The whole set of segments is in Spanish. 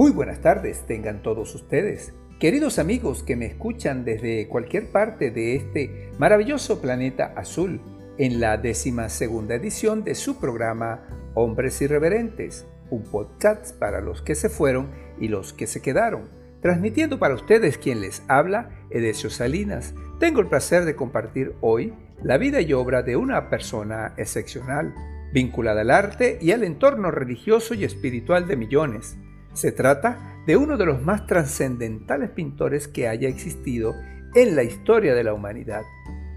Muy buenas tardes tengan todos ustedes, queridos amigos que me escuchan desde cualquier parte de este maravilloso planeta azul, en la décima segunda edición de su programa Hombres Irreverentes, un podcast para los que se fueron y los que se quedaron. Transmitiendo para ustedes quien les habla, Edesio Salinas. Tengo el placer de compartir hoy la vida y obra de una persona excepcional, vinculada al arte y al entorno religioso y espiritual de millones. Se trata de uno de los más trascendentales pintores que haya existido en la historia de la humanidad,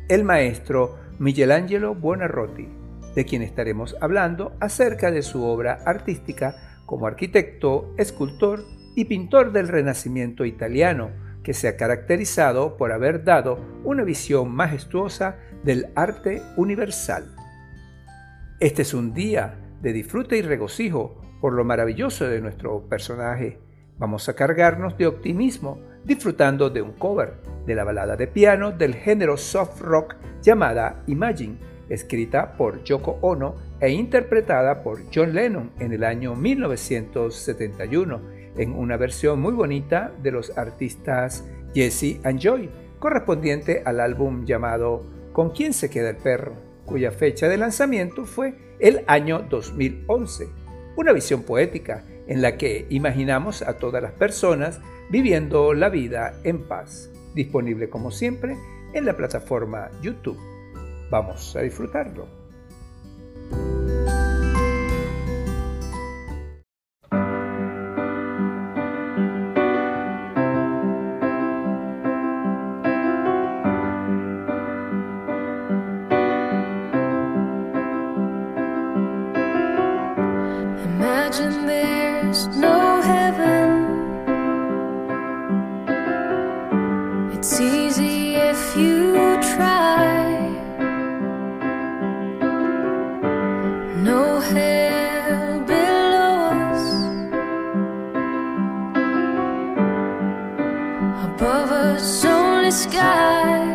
el maestro Michelangelo Buonarroti, de quien estaremos hablando acerca de su obra artística como arquitecto, escultor y pintor del Renacimiento italiano, que se ha caracterizado por haber dado una visión majestuosa del arte universal. Este es un día de disfrute y regocijo por lo maravilloso de nuestro personaje. Vamos a cargarnos de optimismo disfrutando de un cover de la balada de piano del género soft rock llamada Imagine, escrita por Yoko Ono e interpretada por John Lennon en el año 1971 en una versión muy bonita de los artistas Jesse and Joy, correspondiente al álbum llamado ¿Con quién se queda el perro?, cuya fecha de lanzamiento fue el año 2011 una visión poética en la que imaginamos a todas las personas viviendo la vida en paz, disponible como siempre en la plataforma YouTube. Vamos a disfrutarlo. hell below us. Above us, only sky.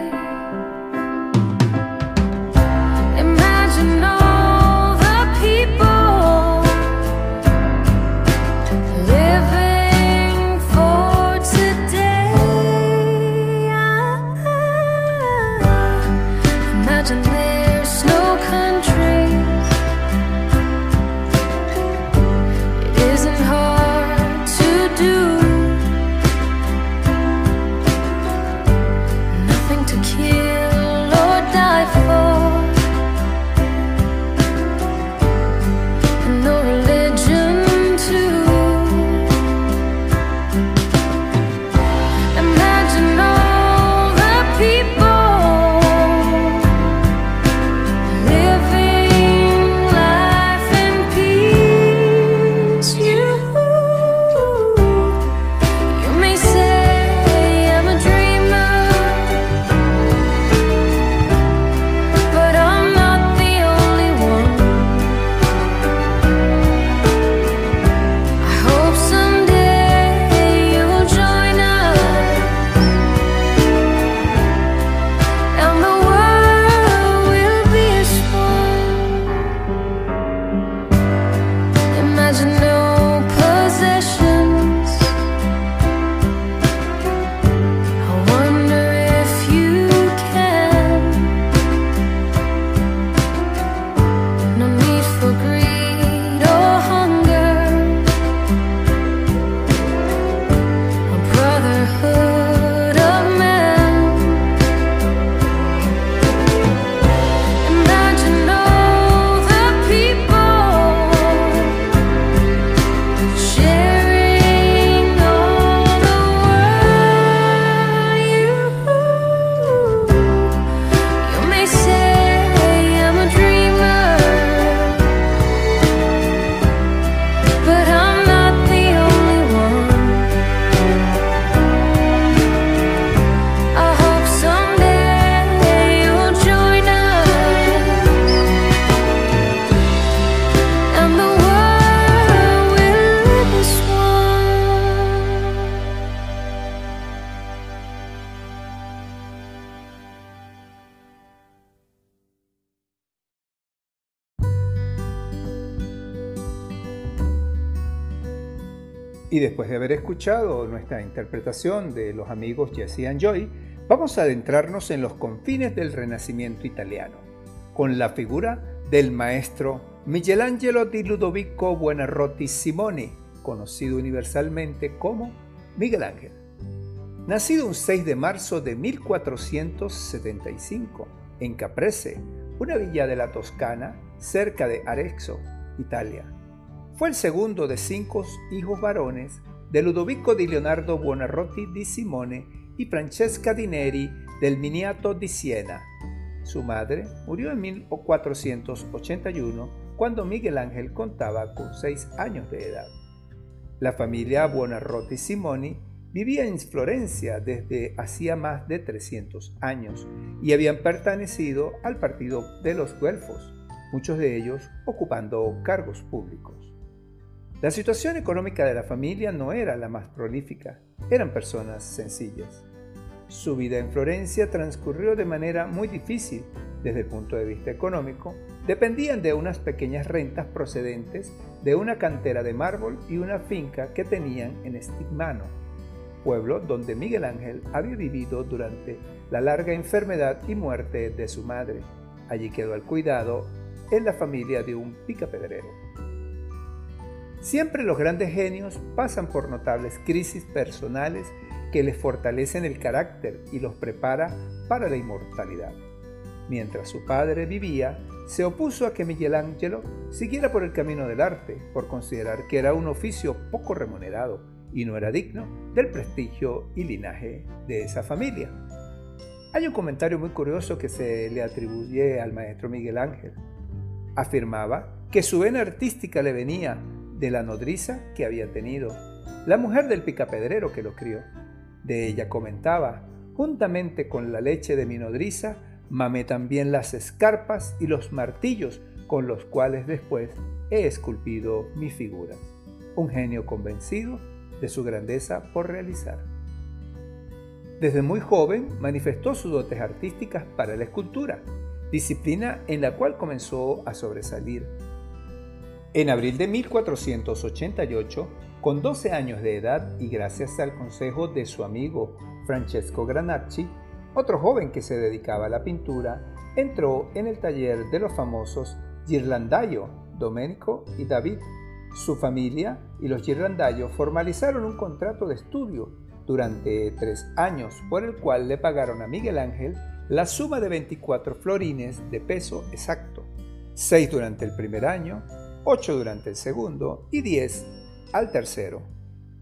Y después de haber escuchado nuestra interpretación de los amigos Jesse y Joy, vamos a adentrarnos en los confines del Renacimiento italiano, con la figura del maestro Michelangelo di Ludovico Buonarroti Simoni, conocido universalmente como Miguel Ángel. Nacido un 6 de marzo de 1475 en Caprese, una villa de la Toscana, cerca de Arezzo, Italia. Fue el segundo de cinco hijos varones de Ludovico di Leonardo Buonarroti di Simone y Francesca di Neri del Miniato di Siena. Su madre murió en 1481 cuando Miguel Ángel contaba con seis años de edad. La familia Buonarroti Simoni vivía en Florencia desde hacía más de 300 años y habían pertenecido al partido de los Guelfos, muchos de ellos ocupando cargos públicos. La situación económica de la familia no era la más prolífica, eran personas sencillas. Su vida en Florencia transcurrió de manera muy difícil desde el punto de vista económico, dependían de unas pequeñas rentas procedentes de una cantera de mármol y una finca que tenían en Stigmano, pueblo donde Miguel Ángel había vivido durante la larga enfermedad y muerte de su madre. Allí quedó al cuidado en la familia de un picapedrero. Siempre los grandes genios pasan por notables crisis personales que les fortalecen el carácter y los prepara para la inmortalidad. Mientras su padre vivía, se opuso a que Michelangelo siguiera por el camino del arte, por considerar que era un oficio poco remunerado y no era digno del prestigio y linaje de esa familia. Hay un comentario muy curioso que se le atribuye al maestro Miguel Ángel. Afirmaba que su vena artística le venía de la nodriza que había tenido, la mujer del picapedrero que lo crió. De ella comentaba, juntamente con la leche de mi nodriza, mamé también las escarpas y los martillos con los cuales después he esculpido mis figuras. Un genio convencido de su grandeza por realizar. Desde muy joven manifestó sus dotes artísticas para la escultura, disciplina en la cual comenzó a sobresalir. En abril de 1488, con 12 años de edad y gracias al consejo de su amigo Francesco Granacci, otro joven que se dedicaba a la pintura, entró en el taller de los famosos Girlandaio, Domenico y David. Su familia y los Girlandaio formalizaron un contrato de estudio durante tres años por el cual le pagaron a Miguel Ángel la suma de 24 florines de peso exacto, 6 durante el primer año 8 durante el segundo y 10 al tercero,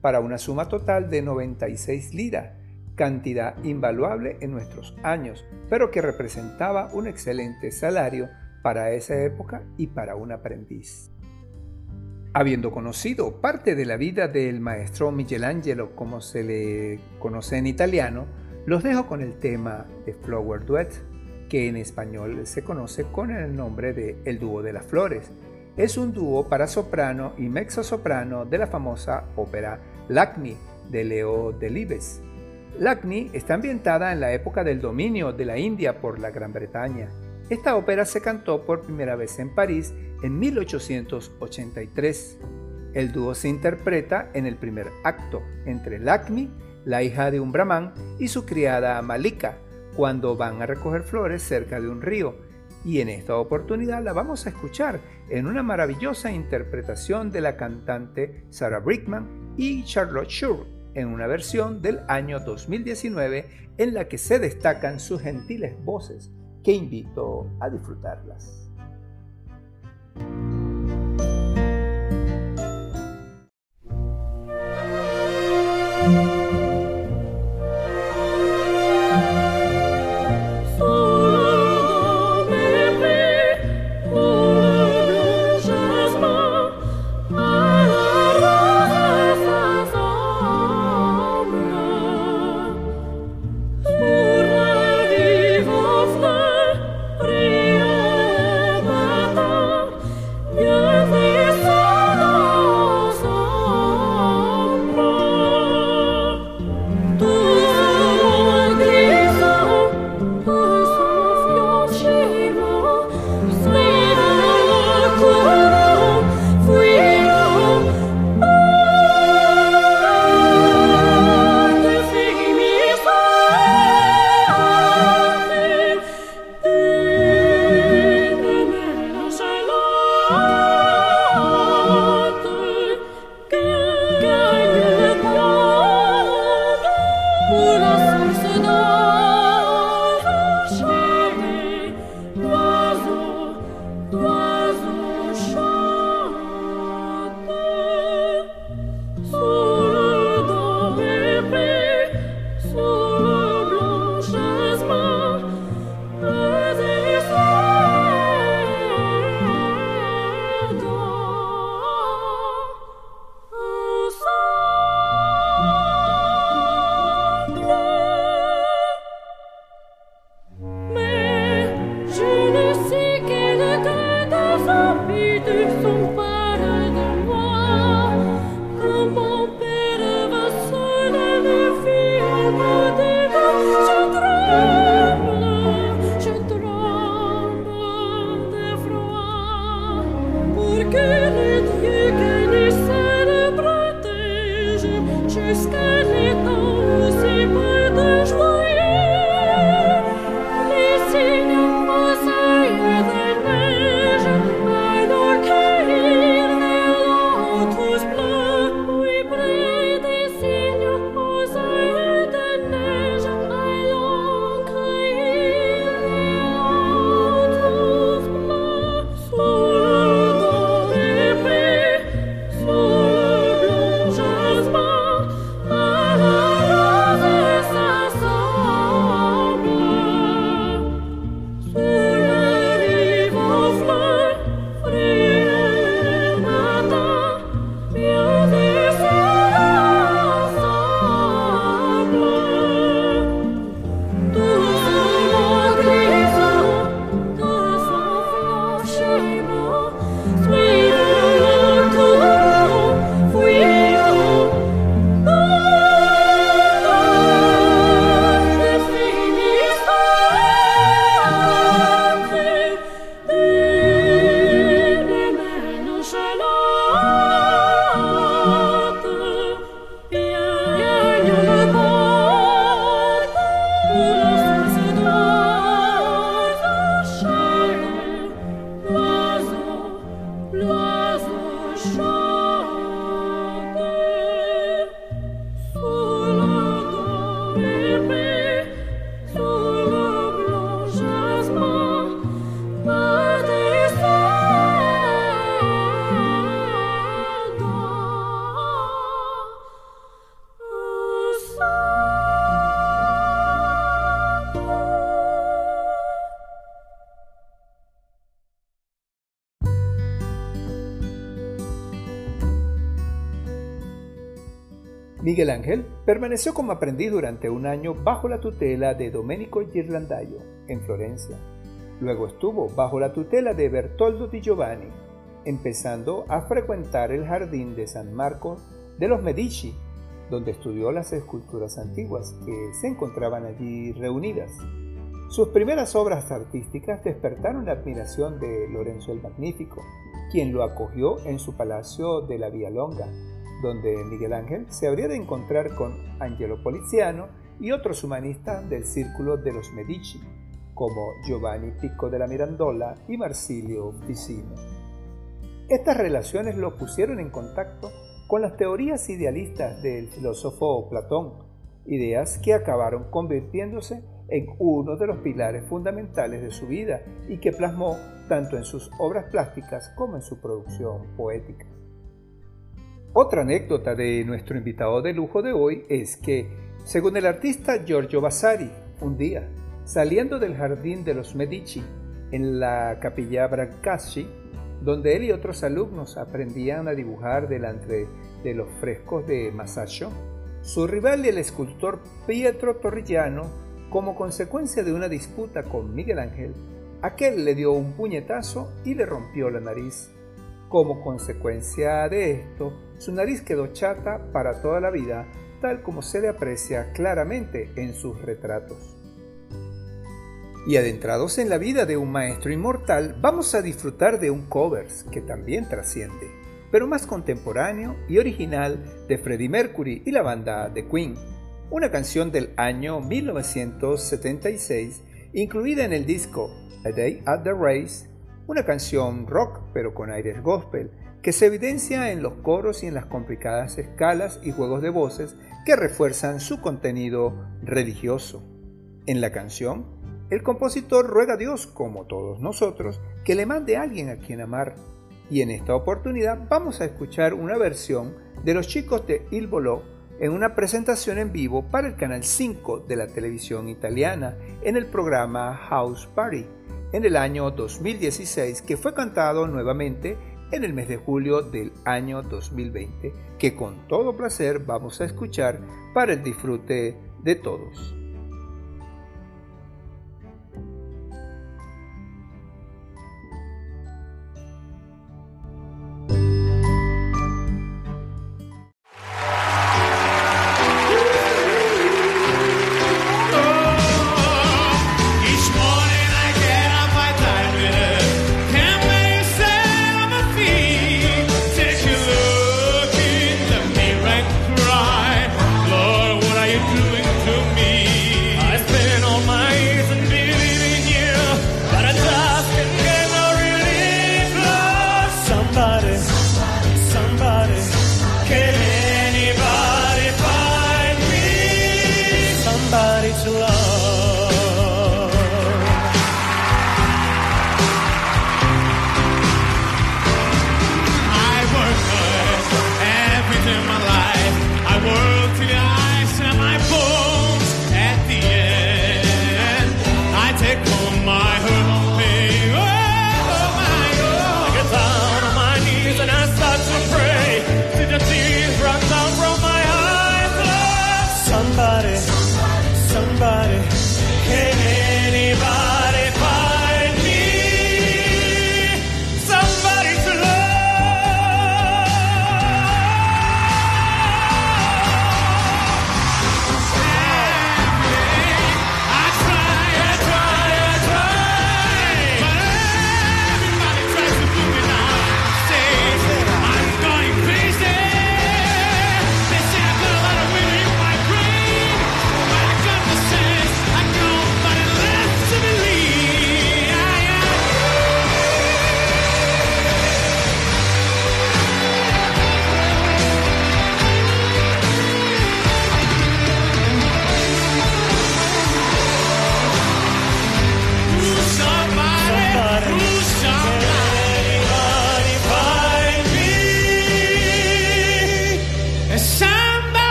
para una suma total de 96 liras, cantidad invaluable en nuestros años, pero que representaba un excelente salario para esa época y para un aprendiz. Habiendo conocido parte de la vida del maestro Michelangelo como se le conoce en italiano, los dejo con el tema de Flower Duet, que en español se conoce con el nombre de El Dúo de las Flores, es un dúo para soprano y mezzo-soprano de la famosa ópera Lacni de Leo Delibes. Lacni está ambientada en la época del dominio de la India por la Gran Bretaña. Esta ópera se cantó por primera vez en París en 1883. El dúo se interpreta en el primer acto entre Lacni, la hija de un brahman, y su criada Malika, cuando van a recoger flores cerca de un río y en esta oportunidad la vamos a escuchar en una maravillosa interpretación de la cantante Sarah Brickman y Charlotte Shure en una versión del año 2019 en la que se destacan sus gentiles voces, que invito a disfrutarlas. Permaneció como aprendiz durante un año bajo la tutela de Domenico Ghirlandaio en Florencia. Luego estuvo bajo la tutela de Bertoldo di Giovanni, empezando a frecuentar el jardín de San Marco de los Medici, donde estudió las esculturas antiguas que se encontraban allí reunidas. Sus primeras obras artísticas despertaron la admiración de Lorenzo el Magnífico, quien lo acogió en su palacio de la Vía Longa, donde Miguel Ángel se habría de encontrar con Angelo Poliziano y otros humanistas del círculo de los Medici, como Giovanni Pico de la Mirandola y Marsilio Ficino. Estas relaciones lo pusieron en contacto con las teorías idealistas del filósofo Platón, ideas que acabaron convirtiéndose en uno de los pilares fundamentales de su vida y que plasmó tanto en sus obras plásticas como en su producción poética. Otra anécdota de nuestro invitado de lujo de hoy es que, según el artista Giorgio Vasari, un día, saliendo del jardín de los Medici, en la capilla Brancacci, donde él y otros alumnos aprendían a dibujar delante de los frescos de Masaccio, su rival el escultor Pietro Torrigiano, como consecuencia de una disputa con Miguel Ángel, aquel le dio un puñetazo y le rompió la nariz. Como consecuencia de esto, su nariz quedó chata para toda la vida, tal como se le aprecia claramente en sus retratos. Y adentrados en la vida de un maestro inmortal, vamos a disfrutar de un covers que también trasciende, pero más contemporáneo y original de Freddie Mercury y la banda The Queen, una canción del año 1976 incluida en el disco A Day at the Race, una canción rock pero con aires gospel que se evidencia en los coros y en las complicadas escalas y juegos de voces que refuerzan su contenido religioso. En la canción, el compositor ruega a Dios, como todos nosotros, que le mande a alguien a quien amar. Y en esta oportunidad vamos a escuchar una versión de los chicos de Il Volò en una presentación en vivo para el canal 5 de la televisión italiana en el programa House Party en el año 2016 que fue cantado nuevamente en el mes de julio del año 2020, que con todo placer vamos a escuchar para el disfrute de todos.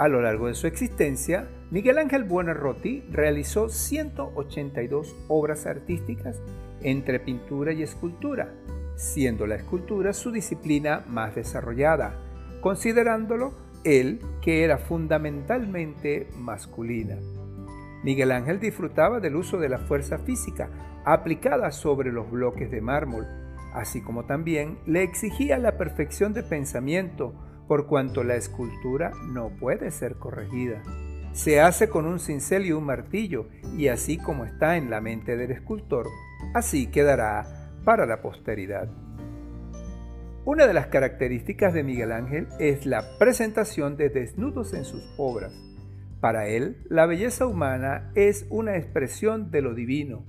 A lo largo de su existencia, Miguel Ángel Buonarroti realizó 182 obras artísticas entre pintura y escultura, siendo la escultura su disciplina más desarrollada, considerándolo él que era fundamentalmente masculina. Miguel Ángel disfrutaba del uso de la fuerza física aplicada sobre los bloques de mármol, así como también le exigía la perfección de pensamiento, por cuanto la escultura no puede ser corregida. Se hace con un cincel y un martillo, y así como está en la mente del escultor, así quedará para la posteridad. Una de las características de Miguel Ángel es la presentación de desnudos en sus obras. Para él, la belleza humana es una expresión de lo divino.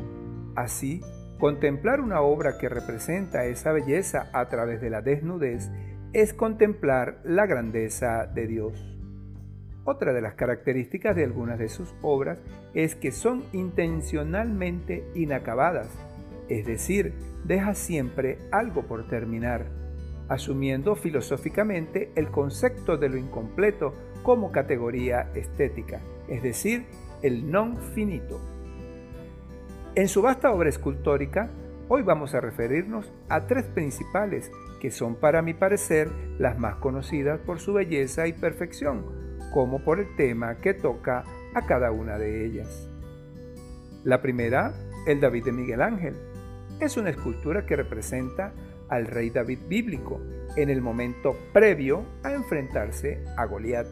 Así, contemplar una obra que representa esa belleza a través de la desnudez es contemplar la grandeza de Dios. Otra de las características de algunas de sus obras es que son intencionalmente inacabadas, es decir, deja siempre algo por terminar, asumiendo filosóficamente el concepto de lo incompleto como categoría estética, es decir, el non finito. En su vasta obra escultórica, hoy vamos a referirnos a tres principales que son para mi parecer las más conocidas por su belleza y perfección, como por el tema que toca a cada una de ellas. La primera, el David de Miguel Ángel. Es una escultura que representa al rey David bíblico en el momento previo a enfrentarse a Goliat.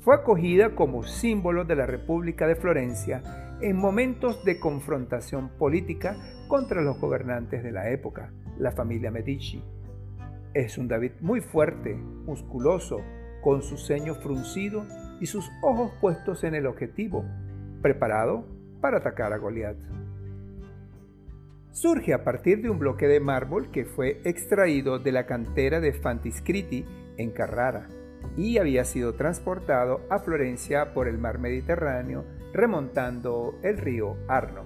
Fue acogida como símbolo de la República de Florencia en momentos de confrontación política contra los gobernantes de la época, la familia Medici. Es un David muy fuerte, musculoso, con su ceño fruncido y sus ojos puestos en el objetivo, preparado para atacar a Goliat. Surge a partir de un bloque de mármol que fue extraído de la cantera de Fantiscriti en Carrara y había sido transportado a Florencia por el mar Mediterráneo remontando el río Arno.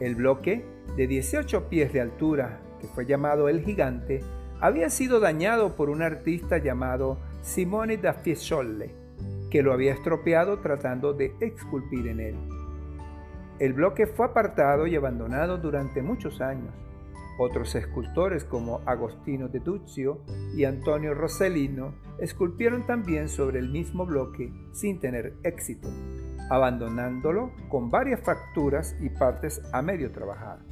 El bloque, de 18 pies de altura, que fue llamado el gigante, había sido dañado por un artista llamado Simone da Fiesole, que lo había estropeado tratando de esculpir en él. El bloque fue apartado y abandonado durante muchos años. Otros escultores como Agostino de Duccio y Antonio Rossellino esculpieron también sobre el mismo bloque sin tener éxito, abandonándolo con varias fracturas y partes a medio trabajar.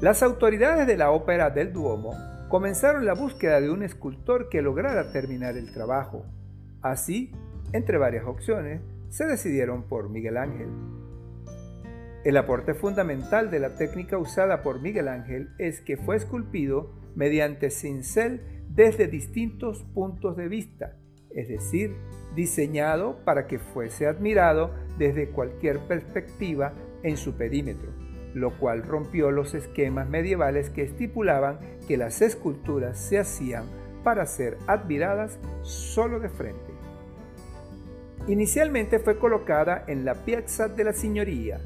Las autoridades de la ópera del Duomo comenzaron la búsqueda de un escultor que lograra terminar el trabajo. Así, entre varias opciones, se decidieron por Miguel Ángel. El aporte fundamental de la técnica usada por Miguel Ángel es que fue esculpido mediante cincel desde distintos puntos de vista, es decir, diseñado para que fuese admirado desde cualquier perspectiva en su perímetro, lo cual rompió los esquemas medievales que estipulaban que las esculturas se hacían para ser admiradas solo de frente. Inicialmente fue colocada en la Piazza de la Signoria,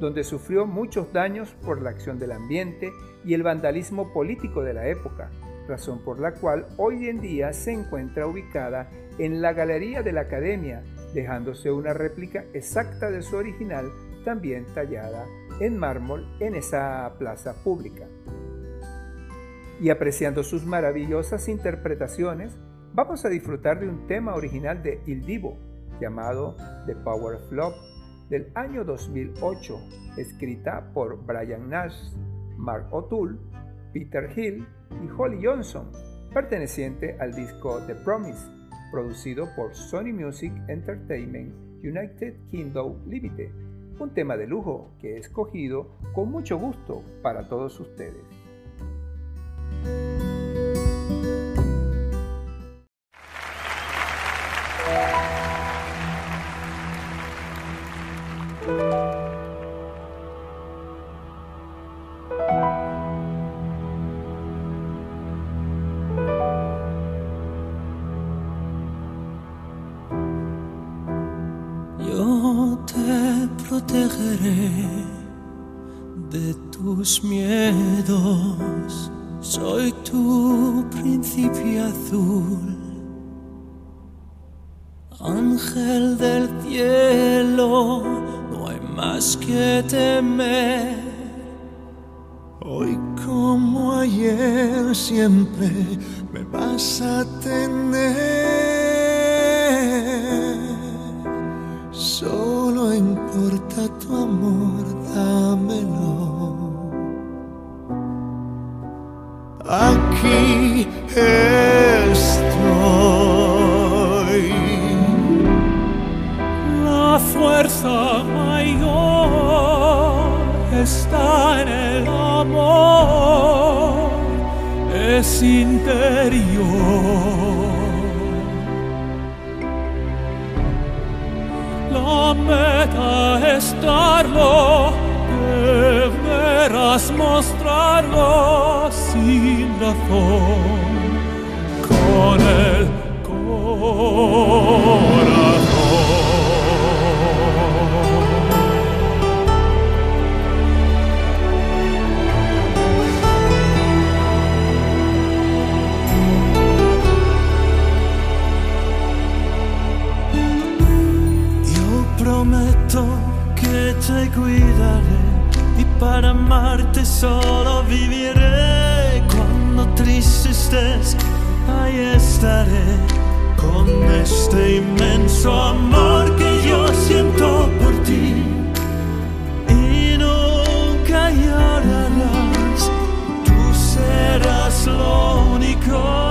donde sufrió muchos daños por la acción del ambiente y el vandalismo político de la época, razón por la cual hoy en día se encuentra ubicada en la Galería de la Academia, dejándose una réplica exacta de su original, también tallada en mármol en esa plaza pública. Y apreciando sus maravillosas interpretaciones, vamos a disfrutar de un tema original de Il Divo, llamado The Power of Love, del año 2008, escrita por Brian Nash, Mark O'Toole, Peter Hill y Holly Johnson, perteneciente al disco The Promise, producido por Sony Music Entertainment United Kingdom Limited, un tema de lujo que he escogido con mucho gusto para todos ustedes. Me prometo que te cuidaré y para amarte solo viviré. Cuando triste estés, ahí estaré con este inmenso amor que yo siento por ti. Y nunca llorarás, tú serás lo único.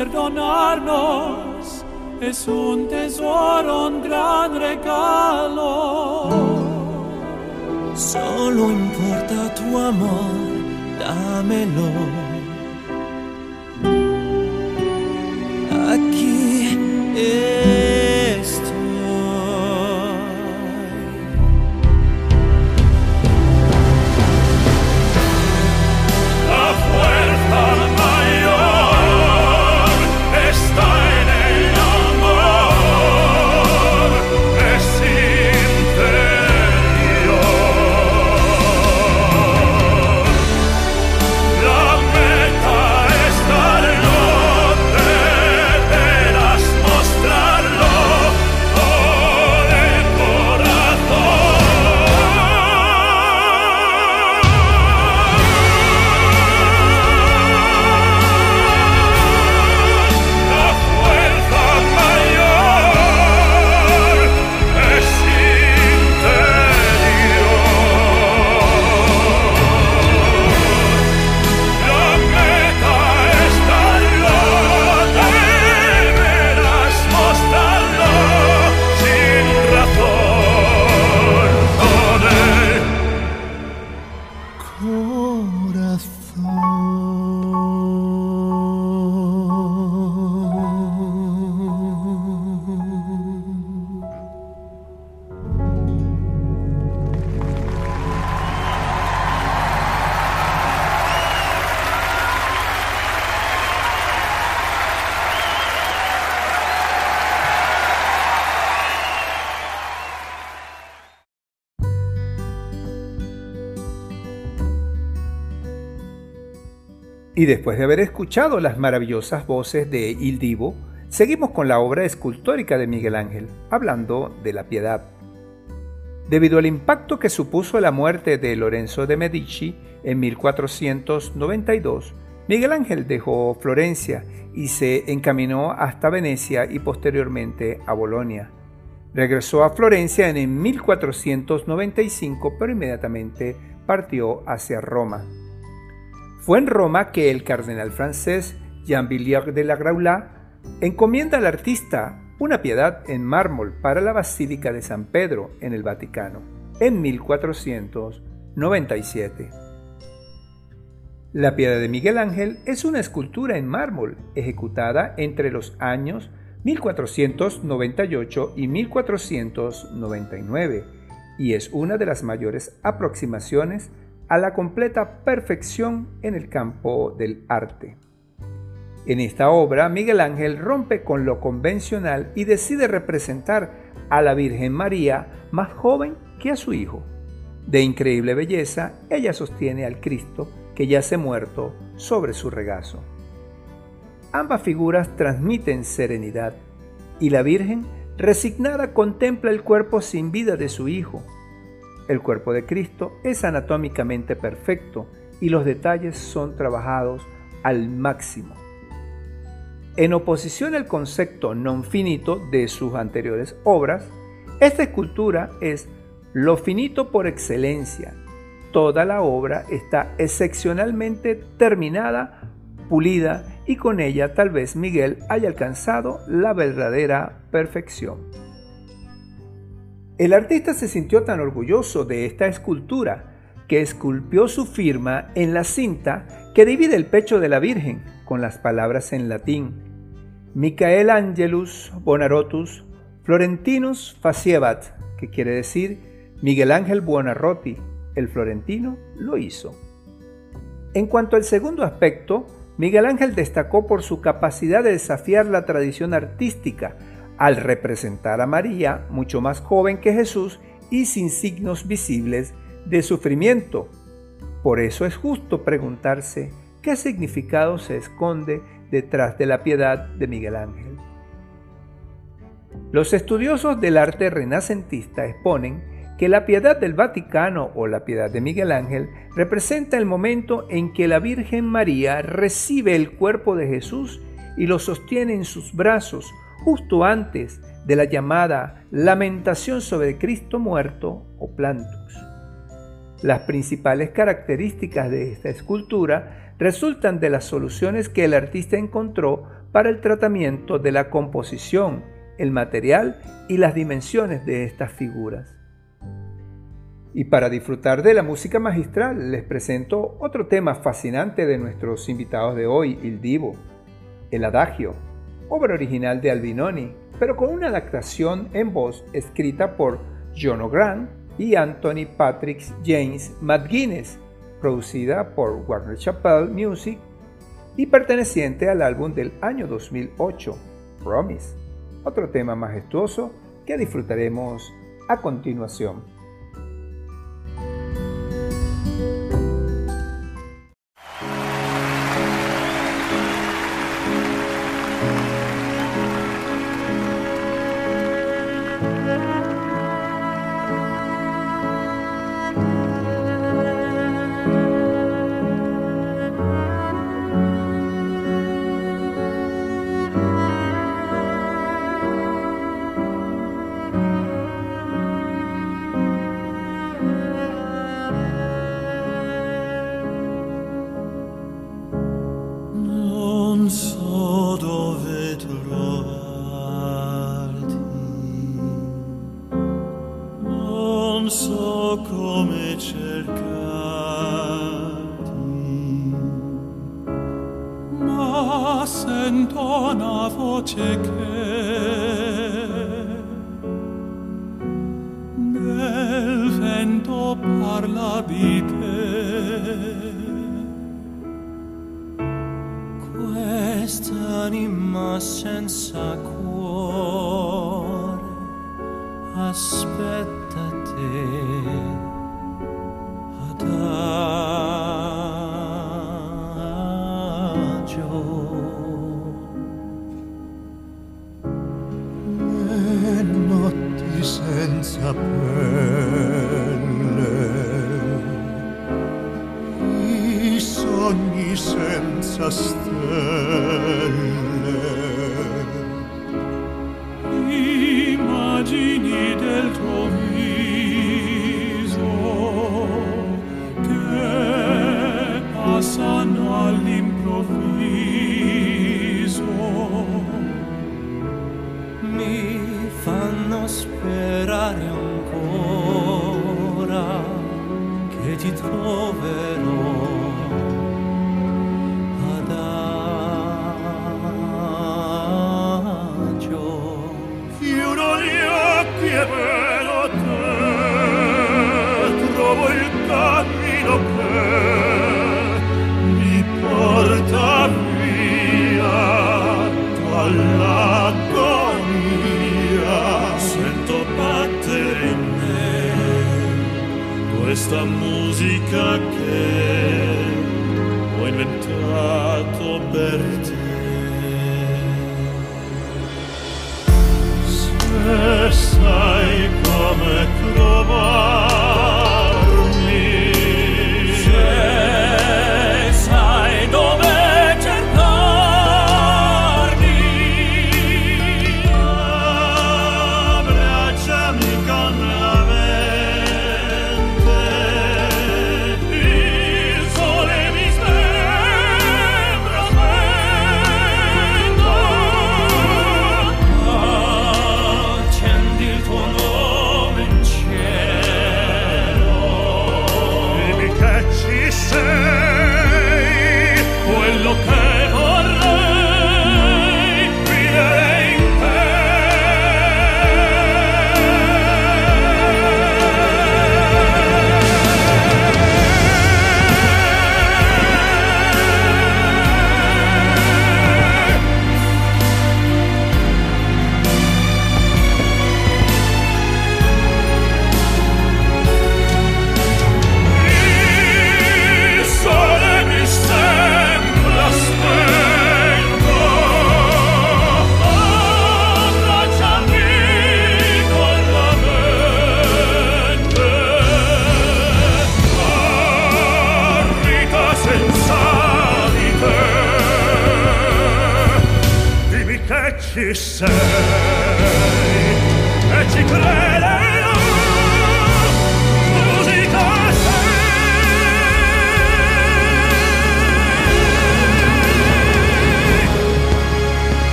Perdonarnos, es un tesoro, un gran regalo. Solo importa tu amor, dámelo. Y después de haber escuchado las maravillosas voces de Il Divo, seguimos con la obra escultórica de Miguel Ángel, hablando de la piedad. Debido al impacto que supuso la muerte de Lorenzo de Medici en 1492, Miguel Ángel dejó Florencia y se encaminó hasta Venecia y posteriormente a Bolonia. Regresó a Florencia en 1495, pero inmediatamente partió hacia Roma. En Roma que el cardenal francés Jean Villiers de la Graula encomienda al artista una piedad en mármol para la Basílica de San Pedro en el Vaticano en 1497. La piedad de Miguel Ángel es una escultura en mármol ejecutada entre los años 1498 y 1499 y es una de las mayores aproximaciones a la completa perfección en el campo del arte. En esta obra, Miguel Ángel rompe con lo convencional y decide representar a la Virgen María más joven que a su hijo. De increíble belleza, ella sostiene al Cristo que yace muerto sobre su regazo. Ambas figuras transmiten serenidad y la Virgen, resignada, contempla el cuerpo sin vida de su Hijo. El cuerpo de Cristo es anatómicamente perfecto y los detalles son trabajados al máximo. En oposición al concepto non finito de sus anteriores obras, esta escultura es lo finito por excelencia. Toda la obra está excepcionalmente terminada, pulida y con ella tal vez Miguel haya alcanzado la verdadera perfección. El artista se sintió tan orgulloso de esta escultura que esculpió su firma en la cinta que divide el pecho de la Virgen con las palabras en latín Michael Angelus Bonarotus Florentinus Faciebat, que quiere decir Miguel Ángel Buonarroti, el florentino, lo hizo. En cuanto al segundo aspecto, Miguel Ángel destacó por su capacidad de desafiar la tradición artística al representar a María, mucho más joven que Jesús y sin signos visibles de sufrimiento. Por eso es justo preguntarse qué significado se esconde detrás de la piedad de Miguel Ángel. Los estudiosos del arte renacentista exponen que la piedad del Vaticano o la piedad de Miguel Ángel representa el momento en que la Virgen María recibe el cuerpo de Jesús y lo sostiene en sus brazos justo antes de la llamada lamentación sobre Cristo muerto o plantus. Las principales características de esta escultura resultan de las soluciones que el artista encontró para el tratamiento de la composición, el material y las dimensiones de estas figuras. Y para disfrutar de la música magistral les presento otro tema fascinante de nuestros invitados de hoy, Il Divo, el Adagio, obra original de Albinoni, pero con una adaptación en voz escrita por John O'Grant y Anthony Patrick James McGuinness, producida por Warner Chappell Music y perteneciente al álbum del año 2008, Promise, otro tema majestuoso que disfrutaremos a continuación.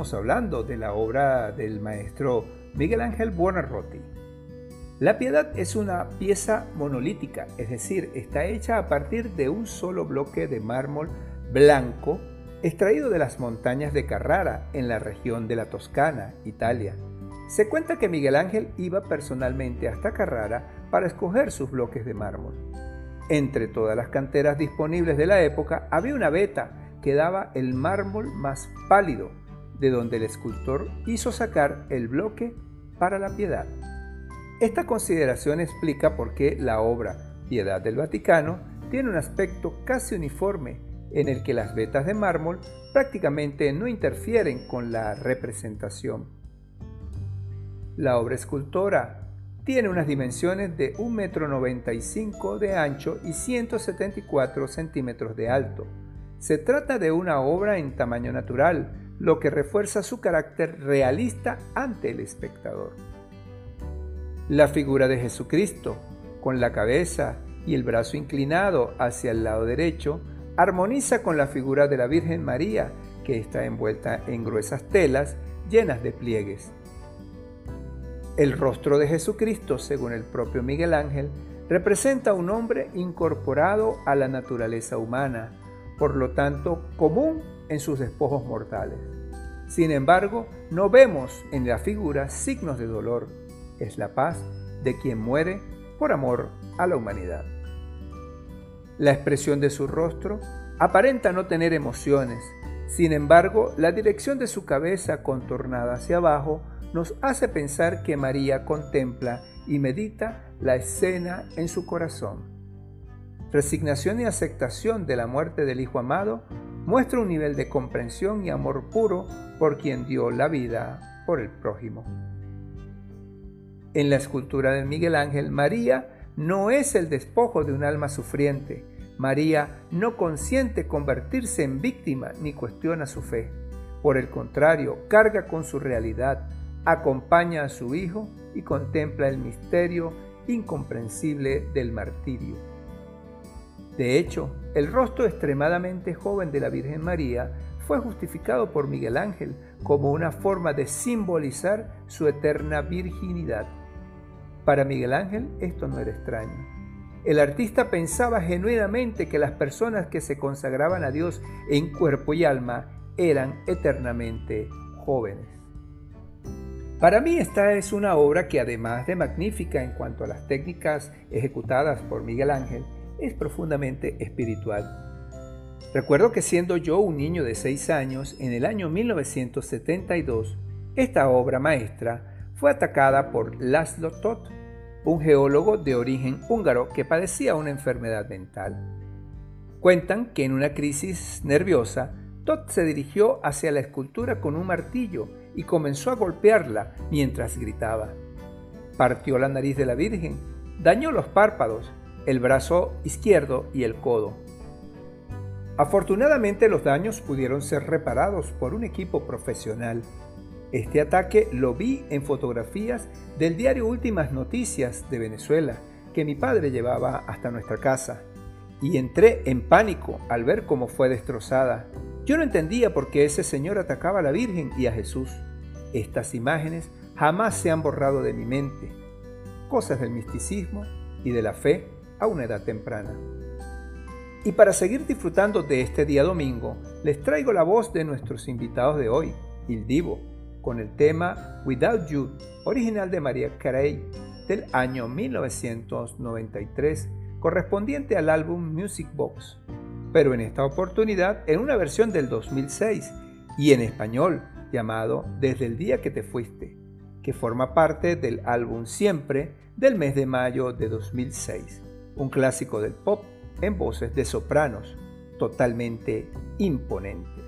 Continuamos hablando de la obra del maestro Miguel Ángel Buonarroti. La piedad es una pieza monolítica, es decir, está hecha a partir de un solo bloque de mármol blanco extraído de las montañas de Carrara en la región de la Toscana, Italia. Se cuenta que Miguel Ángel iba personalmente hasta Carrara para escoger sus bloques de mármol. Entre todas las canteras disponibles de la época había una veta que daba el mármol más pálido, de donde el escultor hizo sacar el bloque para la piedad. Esta consideración explica por qué la obra Piedad del Vaticano tiene un aspecto casi uniforme en el que las vetas de mármol prácticamente no interfieren con la representación. La obra escultora tiene unas dimensiones de 1,95 m de ancho y 174 centímetros de alto. Se trata de una obra en tamaño natural, lo que refuerza su carácter realista ante el espectador. La figura de Jesucristo, con la cabeza y el brazo inclinado hacia el lado derecho, armoniza con la figura de la Virgen María, que está envuelta en gruesas telas llenas de pliegues. El rostro de Jesucristo, según el propio Miguel Ángel, representa un hombre incorporado a la naturaleza humana, por lo tanto común en sus despojos mortales. Sin embargo, no vemos en la figura signos de dolor, es la paz de quien muere por amor a la humanidad. La expresión de su rostro aparenta no tener emociones, sin embargo, la dirección de su cabeza contornada hacia abajo nos hace pensar que María contempla y medita la escena en su corazón. Resignación y aceptación de la muerte del Hijo amado muestra un nivel de comprensión y amor puro por quien dio la vida por el prójimo. En la escultura de Miguel Ángel, María no es el despojo de un alma sufriente. María no consiente convertirse en víctima ni cuestiona su fe. Por el contrario, carga con su realidad, acompaña a su Hijo y contempla el misterio incomprensible del martirio. De hecho, el rostro extremadamente joven de la Virgen María fue justificado por Miguel Ángel como una forma de simbolizar su eterna virginidad. Para Miguel Ángel esto no era extraño. El artista pensaba genuinamente que las personas que se consagraban a Dios en cuerpo y alma eran eternamente jóvenes. Para mí esta es una obra que además de magnífica en cuanto a las técnicas ejecutadas por Miguel Ángel, es profundamente espiritual. Recuerdo que siendo yo un niño de 6 años, en el año 1972, esta obra maestra fue atacada por Laszlo Toth, un geólogo de origen húngaro que padecía una enfermedad mental. Cuentan que en una crisis nerviosa, Todd se dirigió hacia la escultura con un martillo y comenzó a golpearla mientras gritaba. Partió la nariz de la Virgen, dañó los párpados, el brazo izquierdo y el codo. Afortunadamente los daños pudieron ser reparados por un equipo profesional. Este ataque lo vi en fotografías del diario Últimas Noticias de Venezuela que mi padre llevaba hasta nuestra casa y entré en pánico al ver cómo fue destrozada. Yo no entendía por qué ese señor atacaba a la Virgen y a Jesús. Estas imágenes jamás se han borrado de mi mente, cosas del misticismo y de la fe a una edad temprana. Y para seguir disfrutando de este día domingo, les traigo la voz de nuestros invitados de hoy, Il Divo, con el tema Without You, original de María Carey del año 1993, correspondiente al álbum Music Box, pero en esta oportunidad en una versión del 2006 y en español llamado Desde el día que te fuiste, que forma parte del álbum Siempre del mes de mayo de 2006, un clásico del pop en voces de sopranos totalmente imponentes.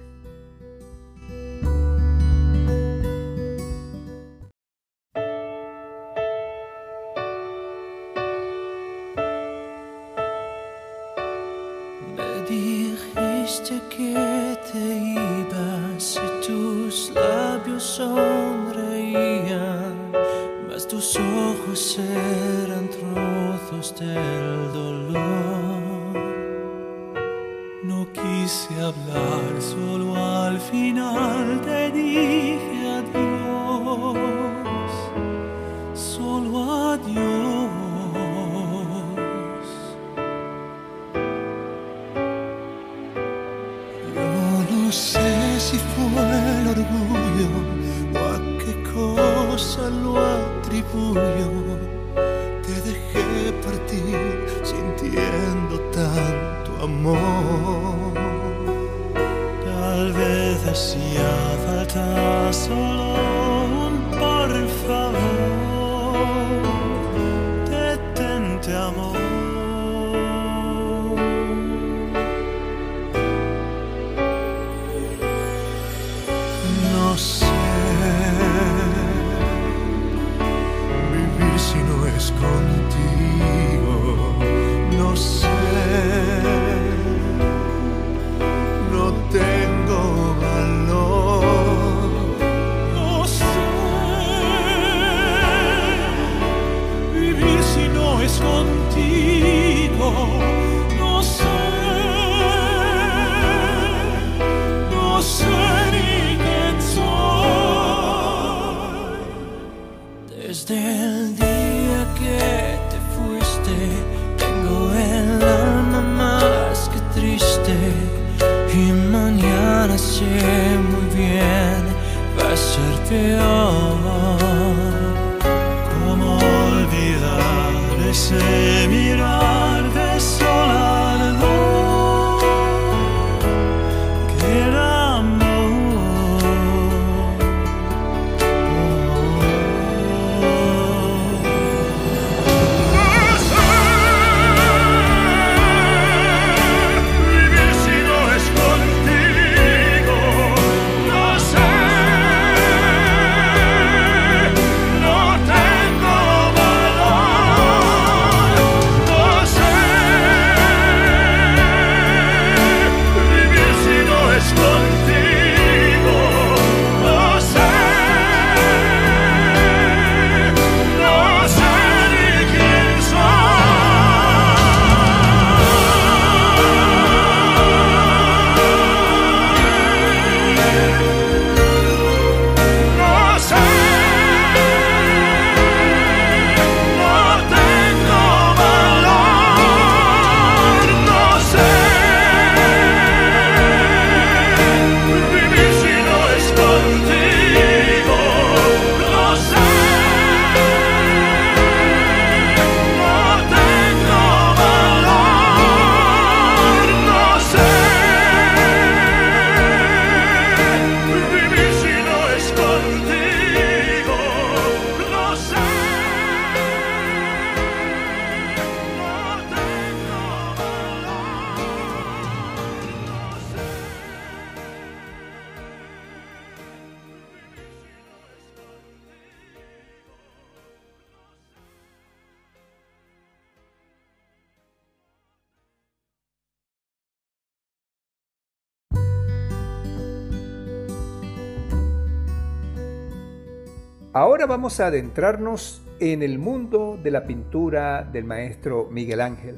Ahora vamos a adentrarnos en el mundo de la pintura del maestro Miguel Ángel.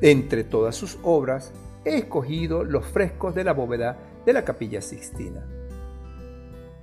Entre todas sus obras, he escogido los frescos de la bóveda de la Capilla Sixtina.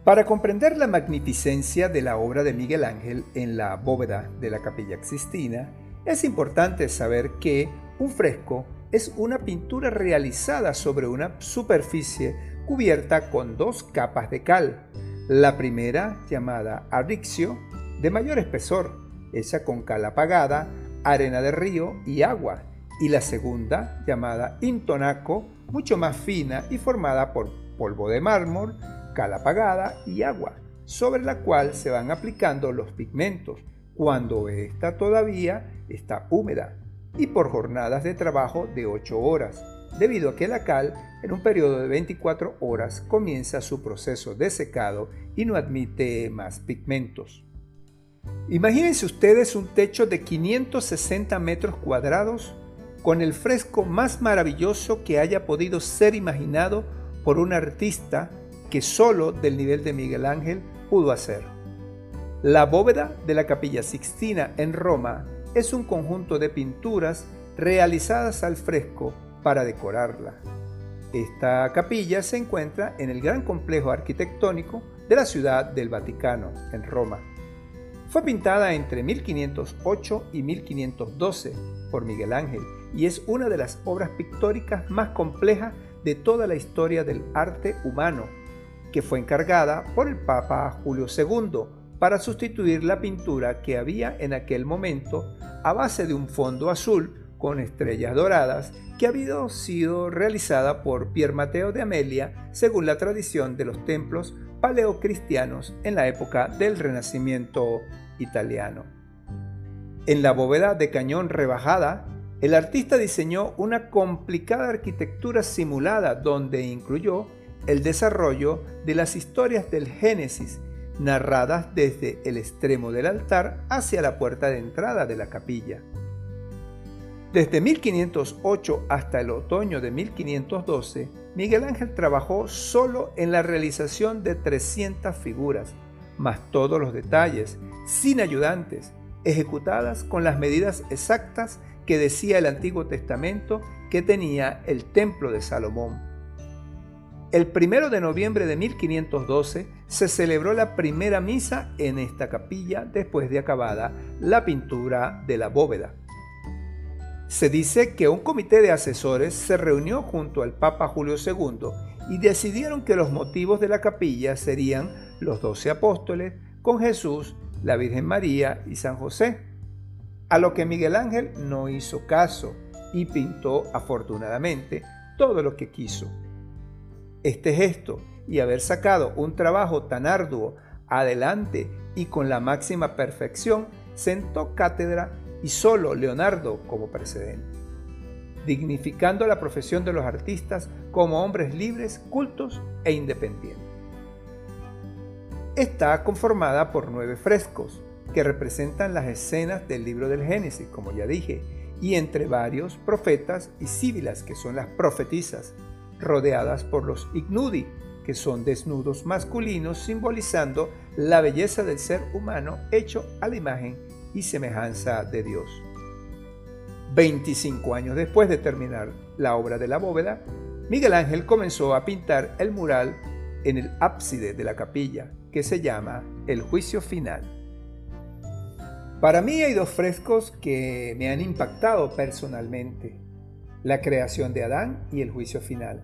Para comprender la magnificencia de la obra de Miguel Ángel en la bóveda de la Capilla Sixtina, es importante saber que un fresco es una pintura realizada sobre una superficie cubierta con dos capas de cal. La primera, llamada arrixio, de mayor espesor, hecha con cal apagada, arena de río y agua, y la segunda, llamada intonaco, mucho más fina y formada por polvo de mármol, cal apagada y agua, sobre la cual se van aplicando los pigmentos cuando ésta todavía está húmeda y por jornadas de trabajo de 8 horas, debido a que la cal en un periodo de 24 horas comienza su proceso de secado y no admite más pigmentos. Imagínense ustedes un techo de 560 metros cuadrados con el fresco más maravilloso que haya podido ser imaginado por un artista que solo del nivel de Miguel Ángel pudo hacer. La bóveda de la Capilla Sixtina en Roma es un conjunto de pinturas realizadas al fresco para decorarla. Esta capilla se encuentra en el gran complejo arquitectónico de la ciudad del Vaticano, en Roma. Fue pintada entre 1508 y 1512 por Miguel Ángel y es una de las obras pictóricas más complejas de toda la historia del arte humano, que fue encargada por el Papa Julio II para sustituir la pintura que había en aquel momento a base de un fondo azul con estrellas doradas que había sido realizada por Pier Matteo de Amelia según la tradición de los templos paleocristianos en la época del Renacimiento italiano. En la bóveda de cañón rebajada, el artista diseñó una complicada arquitectura simulada donde incluyó el desarrollo de las historias del Génesis narradas desde el extremo del altar hacia la puerta de entrada de la capilla. Desde 1508 hasta el otoño de 1512, Miguel Ángel trabajó solo en la realización de 300 figuras, más todos los detalles, sin ayudantes, ejecutadas con las medidas exactas que decía el Antiguo Testamento que tenía el templo de Salomón. El primero de noviembre de 1512 se celebró la primera misa en esta capilla después de acabada la pintura de la bóveda. Se dice que un comité de asesores se reunió junto al Papa Julio II y decidieron que los motivos de la capilla serían los doce apóstoles con Jesús, la Virgen María y San José. A lo que Miguel Ángel no hizo caso y pintó afortunadamente todo lo que quiso. Este gesto y haber sacado un trabajo tan arduo adelante y con la máxima perfección sentó cátedra y solo Leonardo como precedente, dignificando la profesión de los artistas como hombres libres, cultos e independientes. Está conformada por nueve frescos que representan las escenas del libro del Génesis, como ya dije, y entre varios profetas y síbilas, que son las profetisas, rodeadas por los ignudi, que son desnudos masculinos simbolizando la belleza del ser humano hecho a la imagen y semejanza de Dios. 25 años después de terminar la obra de la bóveda, Miguel Ángel comenzó a pintar el mural en el ábside de la capilla, que se llama El Juicio Final. Para mí hay dos frescos que me han impactado personalmente la creación de Adán y el juicio final.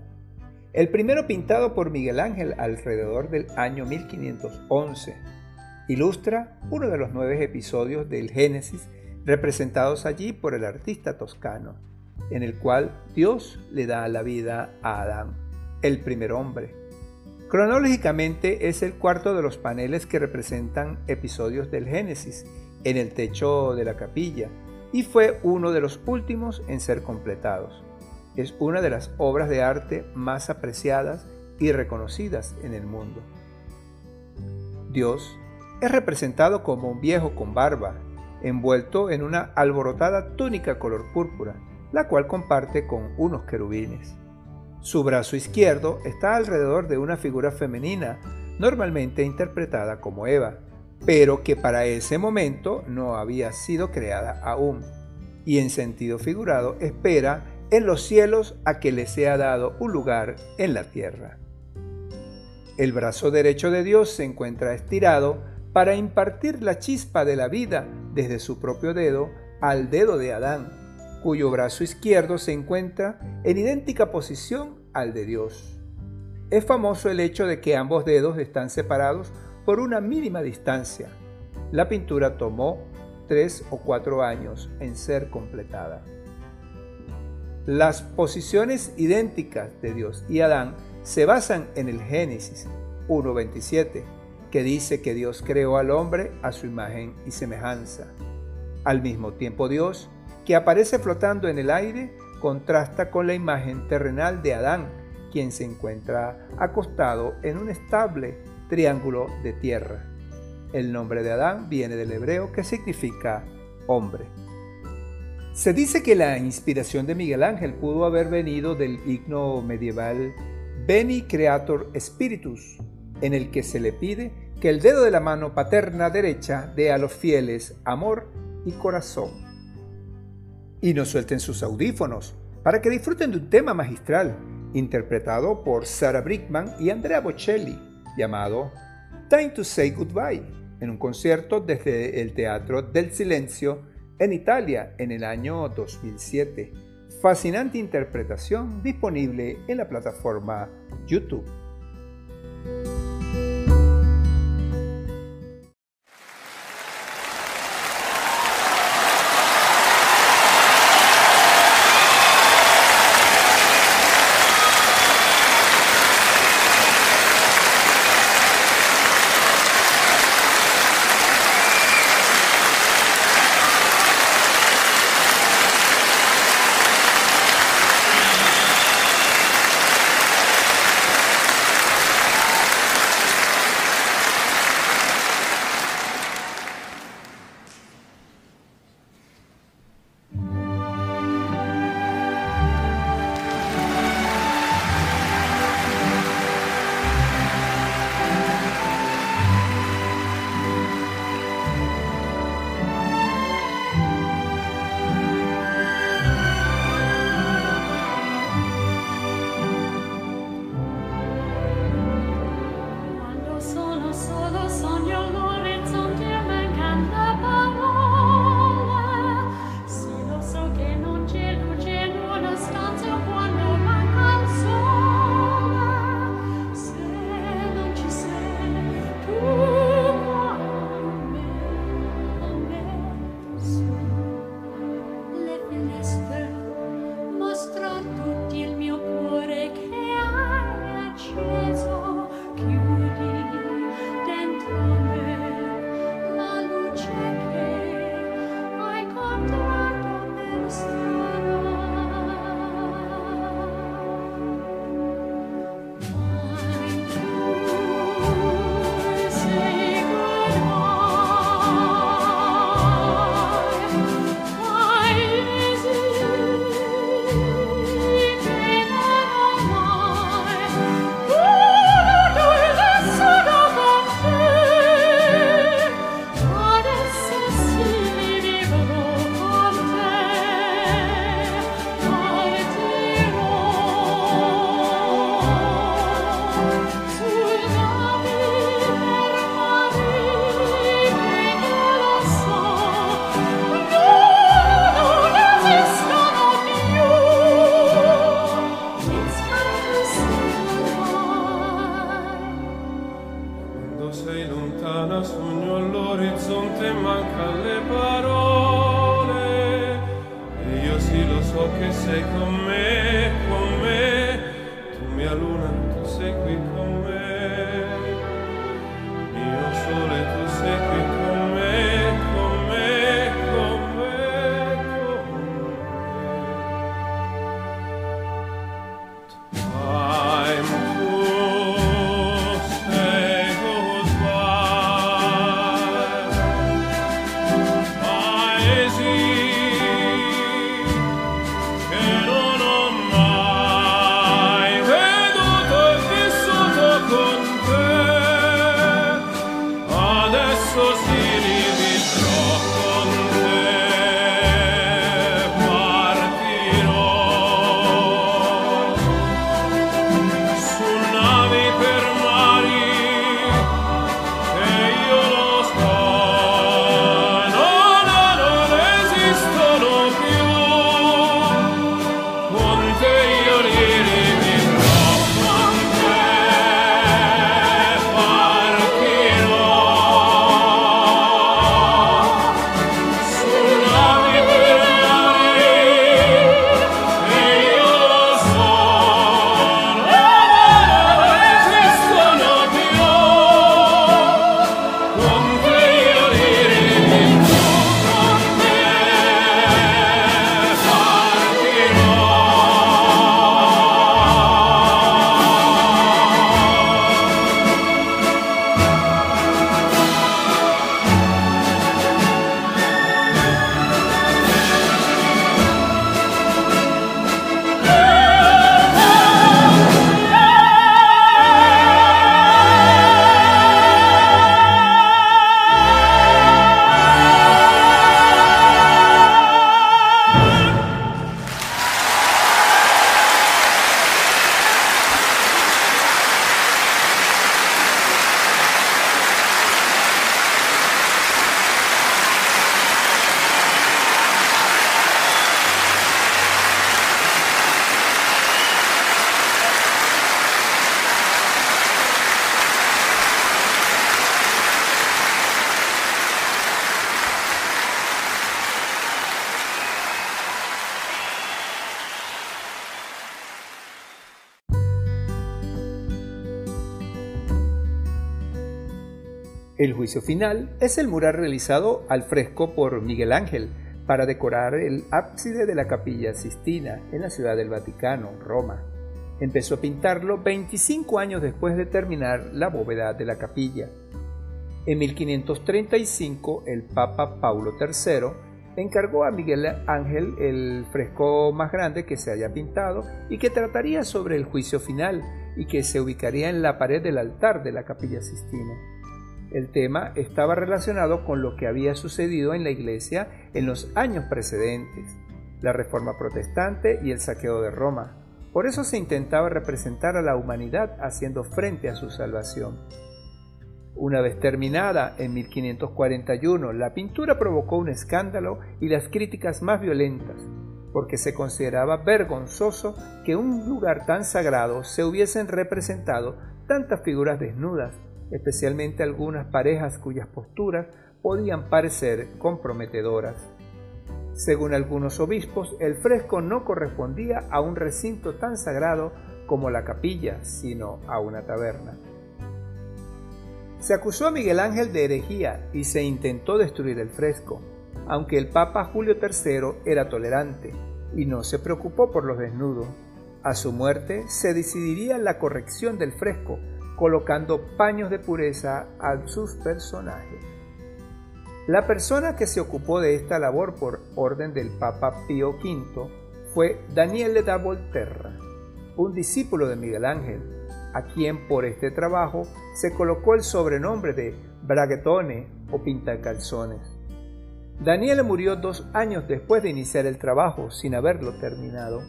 El primero pintado por Miguel Ángel alrededor del año 1511. Ilustra uno de los nueve episodios del Génesis representados allí por el artista toscano, en el cual Dios le da la vida a Adán, el primer hombre. Cronológicamente es el cuarto de los paneles que representan episodios del Génesis en el techo de la capilla, y fue uno de los últimos en ser completados. Es una de las obras de arte más apreciadas y reconocidas en el mundo. Dios es representado como un viejo con barba, envuelto en una alborotada túnica color púrpura, la cual comparte con unos querubines. Su brazo izquierdo está alrededor de una figura femenina, normalmente interpretada como Eva, pero que para ese momento no había sido creada aún, y en sentido figurado espera en los cielos a que le sea dado un lugar en la tierra. El brazo derecho de Dios se encuentra estirado para impartir la chispa de la vida desde su propio dedo al dedo de Adán, cuyo brazo izquierdo se encuentra en idéntica posición al de Dios. Es famoso el hecho de que ambos dedos están separados por una mínima distancia. La pintura tomó tres o cuatro años en ser completada. Las posiciones idénticas de Dios y Adán se basan en el Génesis 1.27, que dice que Dios creó al hombre a su imagen y semejanza. Al mismo tiempo Dios, que aparece flotando en el aire, contrasta con la imagen terrenal de Adán, quien se encuentra acostado en un estable triángulo de tierra. El nombre de Adán viene del hebreo que significa hombre. Se dice que la inspiración de Miguel Ángel pudo haber venido del himno medieval Beni Creator Spiritus, en el que se le pide que el dedo de la mano paterna derecha dé a los fieles amor y corazón. Y no suelten sus audífonos para que disfruten de un tema magistral interpretado por Sarah Brickman y Andrea Bocelli, llamado Time to Say Goodbye, en un concierto desde el Teatro del Silencio en Italia en el año 2007. Fascinante interpretación disponible en la plataforma YouTube. Juicio final es el mural realizado al fresco por Miguel Ángel para decorar el ábside de la capilla Sistina en la ciudad del Vaticano, Roma. Empezó a pintarlo 25 años después de terminar la bóveda de la capilla. En 1535 el Papa Paulo III encargó a Miguel Ángel el fresco más grande que se haya pintado y que trataría sobre el juicio final y que se ubicaría en la pared del altar de la capilla Sistina. El tema estaba relacionado con lo que había sucedido en la iglesia en los años precedentes, la reforma protestante y el saqueo de Roma. Por eso se intentaba representar a la humanidad haciendo frente a su salvación. Una vez terminada, en 1541, la pintura provocó un escándalo y las críticas más violentas, porque se consideraba vergonzoso que en un lugar tan sagrado se hubiesen representado tantas figuras desnudas especialmente algunas parejas cuyas posturas podían parecer comprometedoras. Según algunos obispos, el fresco no correspondía a un recinto tan sagrado como la capilla, sino a una taberna. Se acusó a Miguel Ángel de herejía y se intentó destruir el fresco, aunque el Papa Julio III era tolerante y no se preocupó por los desnudos. A su muerte se decidiría la corrección del fresco, colocando paños de pureza a sus personajes. La persona que se ocupó de esta labor por orden del Papa Pío V fue Daniele da Volterra, un discípulo de Miguel Ángel, a quien por este trabajo se colocó el sobrenombre de Braguetone o Pintacalzones. Daniele murió dos años después de iniciar el trabajo sin haberlo terminado.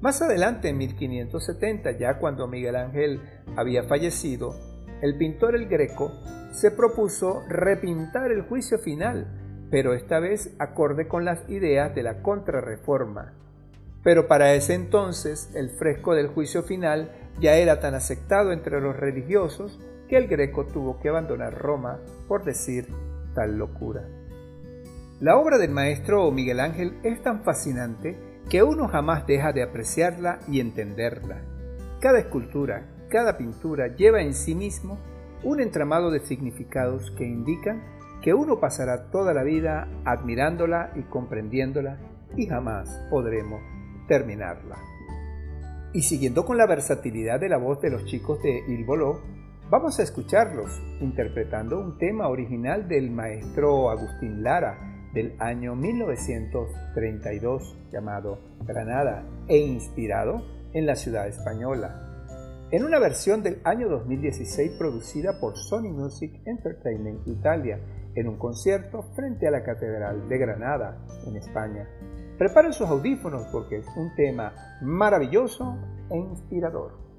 Más adelante, en 1570, ya cuando Miguel Ángel había fallecido, el pintor El Greco se propuso repintar el juicio final, pero esta vez acorde con las ideas de la contrarreforma. Pero para ese entonces el fresco del juicio final ya era tan aceptado entre los religiosos que el Greco tuvo que abandonar Roma por decir tal locura. La obra del maestro Miguel Ángel es tan fascinante que uno jamás deja de apreciarla y entenderla. Cada escultura, cada pintura lleva en sí mismo un entramado de significados que indican que uno pasará toda la vida admirándola y comprendiéndola y jamás podremos terminarla. Y siguiendo con la versatilidad de la voz de los chicos de Il Boló, vamos a escucharlos interpretando un tema original del maestro Agustín Lara, del año 1932 llamado Granada e inspirado en la ciudad española. en una versión del año 2016 producida por Sony Music Entertainment Italia en un concierto frente a la Catedral de Granada, en España. Preparen sus audífonos porque es un tema maravilloso e inspirador.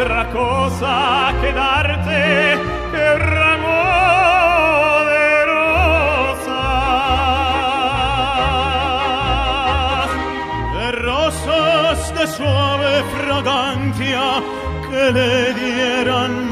otra cosa que darte que un ramo de rosas, de rosas de suave fragancia que le dieran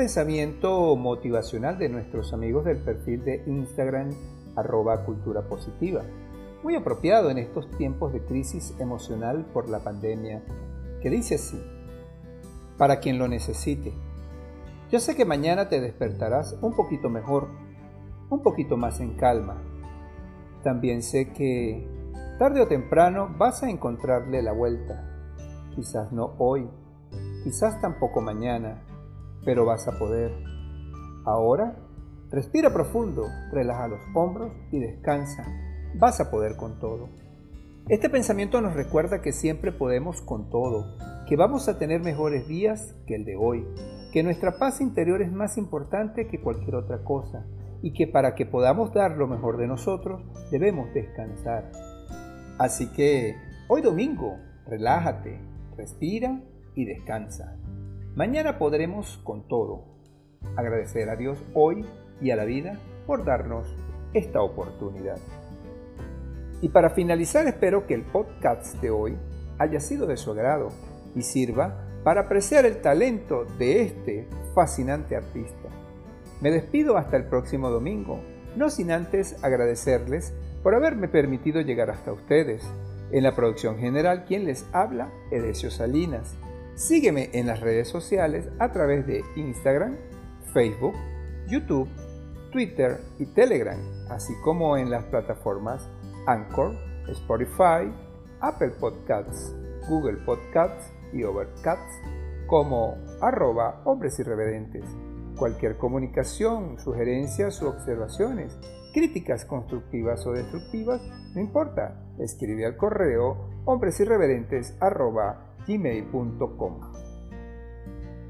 pensamiento motivacional de nuestros amigos del perfil de Instagram arroba cultura positiva, muy apropiado en estos tiempos de crisis emocional por la pandemia, que dice así, para quien lo necesite. Yo sé que mañana te despertarás un poquito mejor, un poquito más en calma. También sé que tarde o temprano vas a encontrarle la vuelta. Quizás no hoy, quizás tampoco mañana, pero vas a poder. Ahora, respira profundo, relaja los hombros y descansa. Vas a poder con todo. Este pensamiento nos recuerda que siempre podemos con todo, que vamos a tener mejores días que el de hoy, que nuestra paz interior es más importante que cualquier otra cosa y que para que podamos dar lo mejor de nosotros debemos descansar. Así que hoy domingo, relájate, respira y descansa. Mañana podremos con todo agradecer a Dios hoy y a la vida por darnos esta oportunidad. Y para finalizar espero que el podcast de hoy haya sido de su agrado y sirva para apreciar el talento de este fascinante artista. Me despido hasta el próximo domingo, no sin antes agradecerles por haberme permitido llegar hasta ustedes. En la producción general, quien les habla, Edesio Salinas. Sígueme en las redes sociales a través de Instagram, Facebook, YouTube, Twitter y Telegram, así como en las plataformas Anchor, Spotify, Apple Podcasts, Google Podcasts y Overcast como arroba hombres irreverentes. Cualquier comunicación, sugerencias u observaciones, críticas constructivas o destructivas, no importa, escribe al correo hombresirreverentes arroba gmail.com.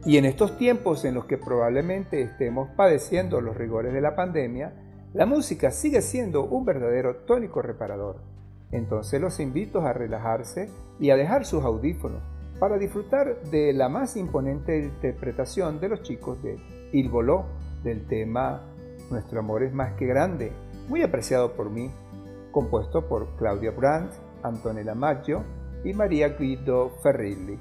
Y en estos tiempos en los que probablemente estemos padeciendo los rigores de la pandemia, la música sigue siendo un verdadero tónico reparador. Entonces los invito a relajarse y a dejar sus audífonos para disfrutar de la más imponente interpretación de los chicos de Il Voló del tema Nuestro amor es más que grande, muy apreciado por mí, compuesto por Claudia Brandt, Antonella Maggio y María Guido Ferrilli,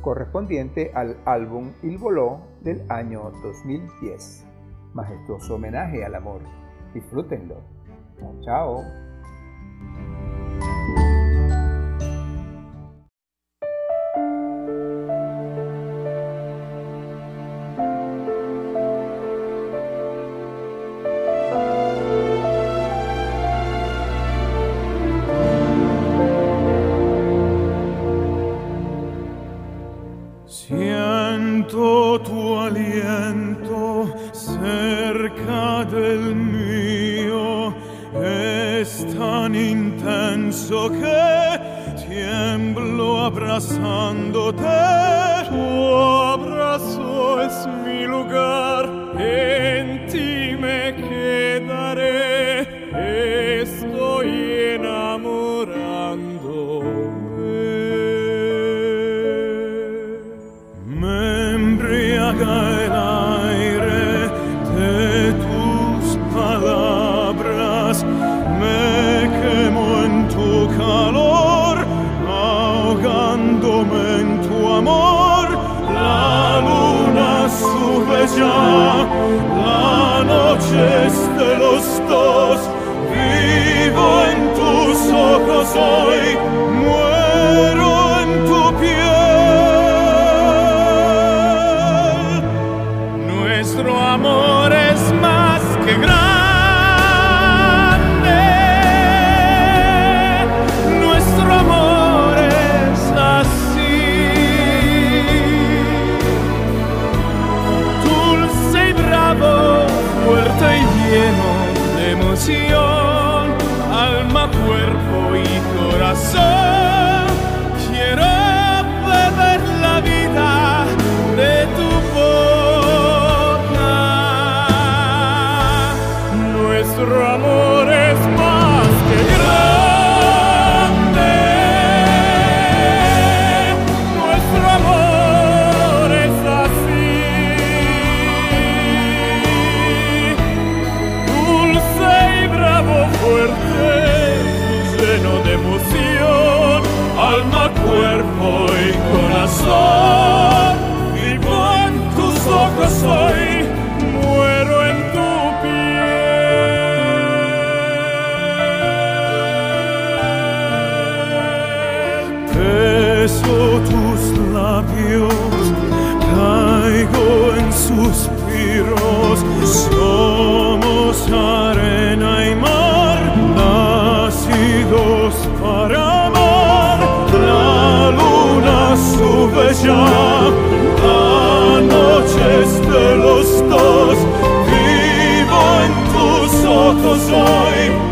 correspondiente al álbum Il Voló del año 2010. Majestuoso homenaje al amor. Disfrútenlo. Chao. La noche de los dos, vivo en tus ojos hoy.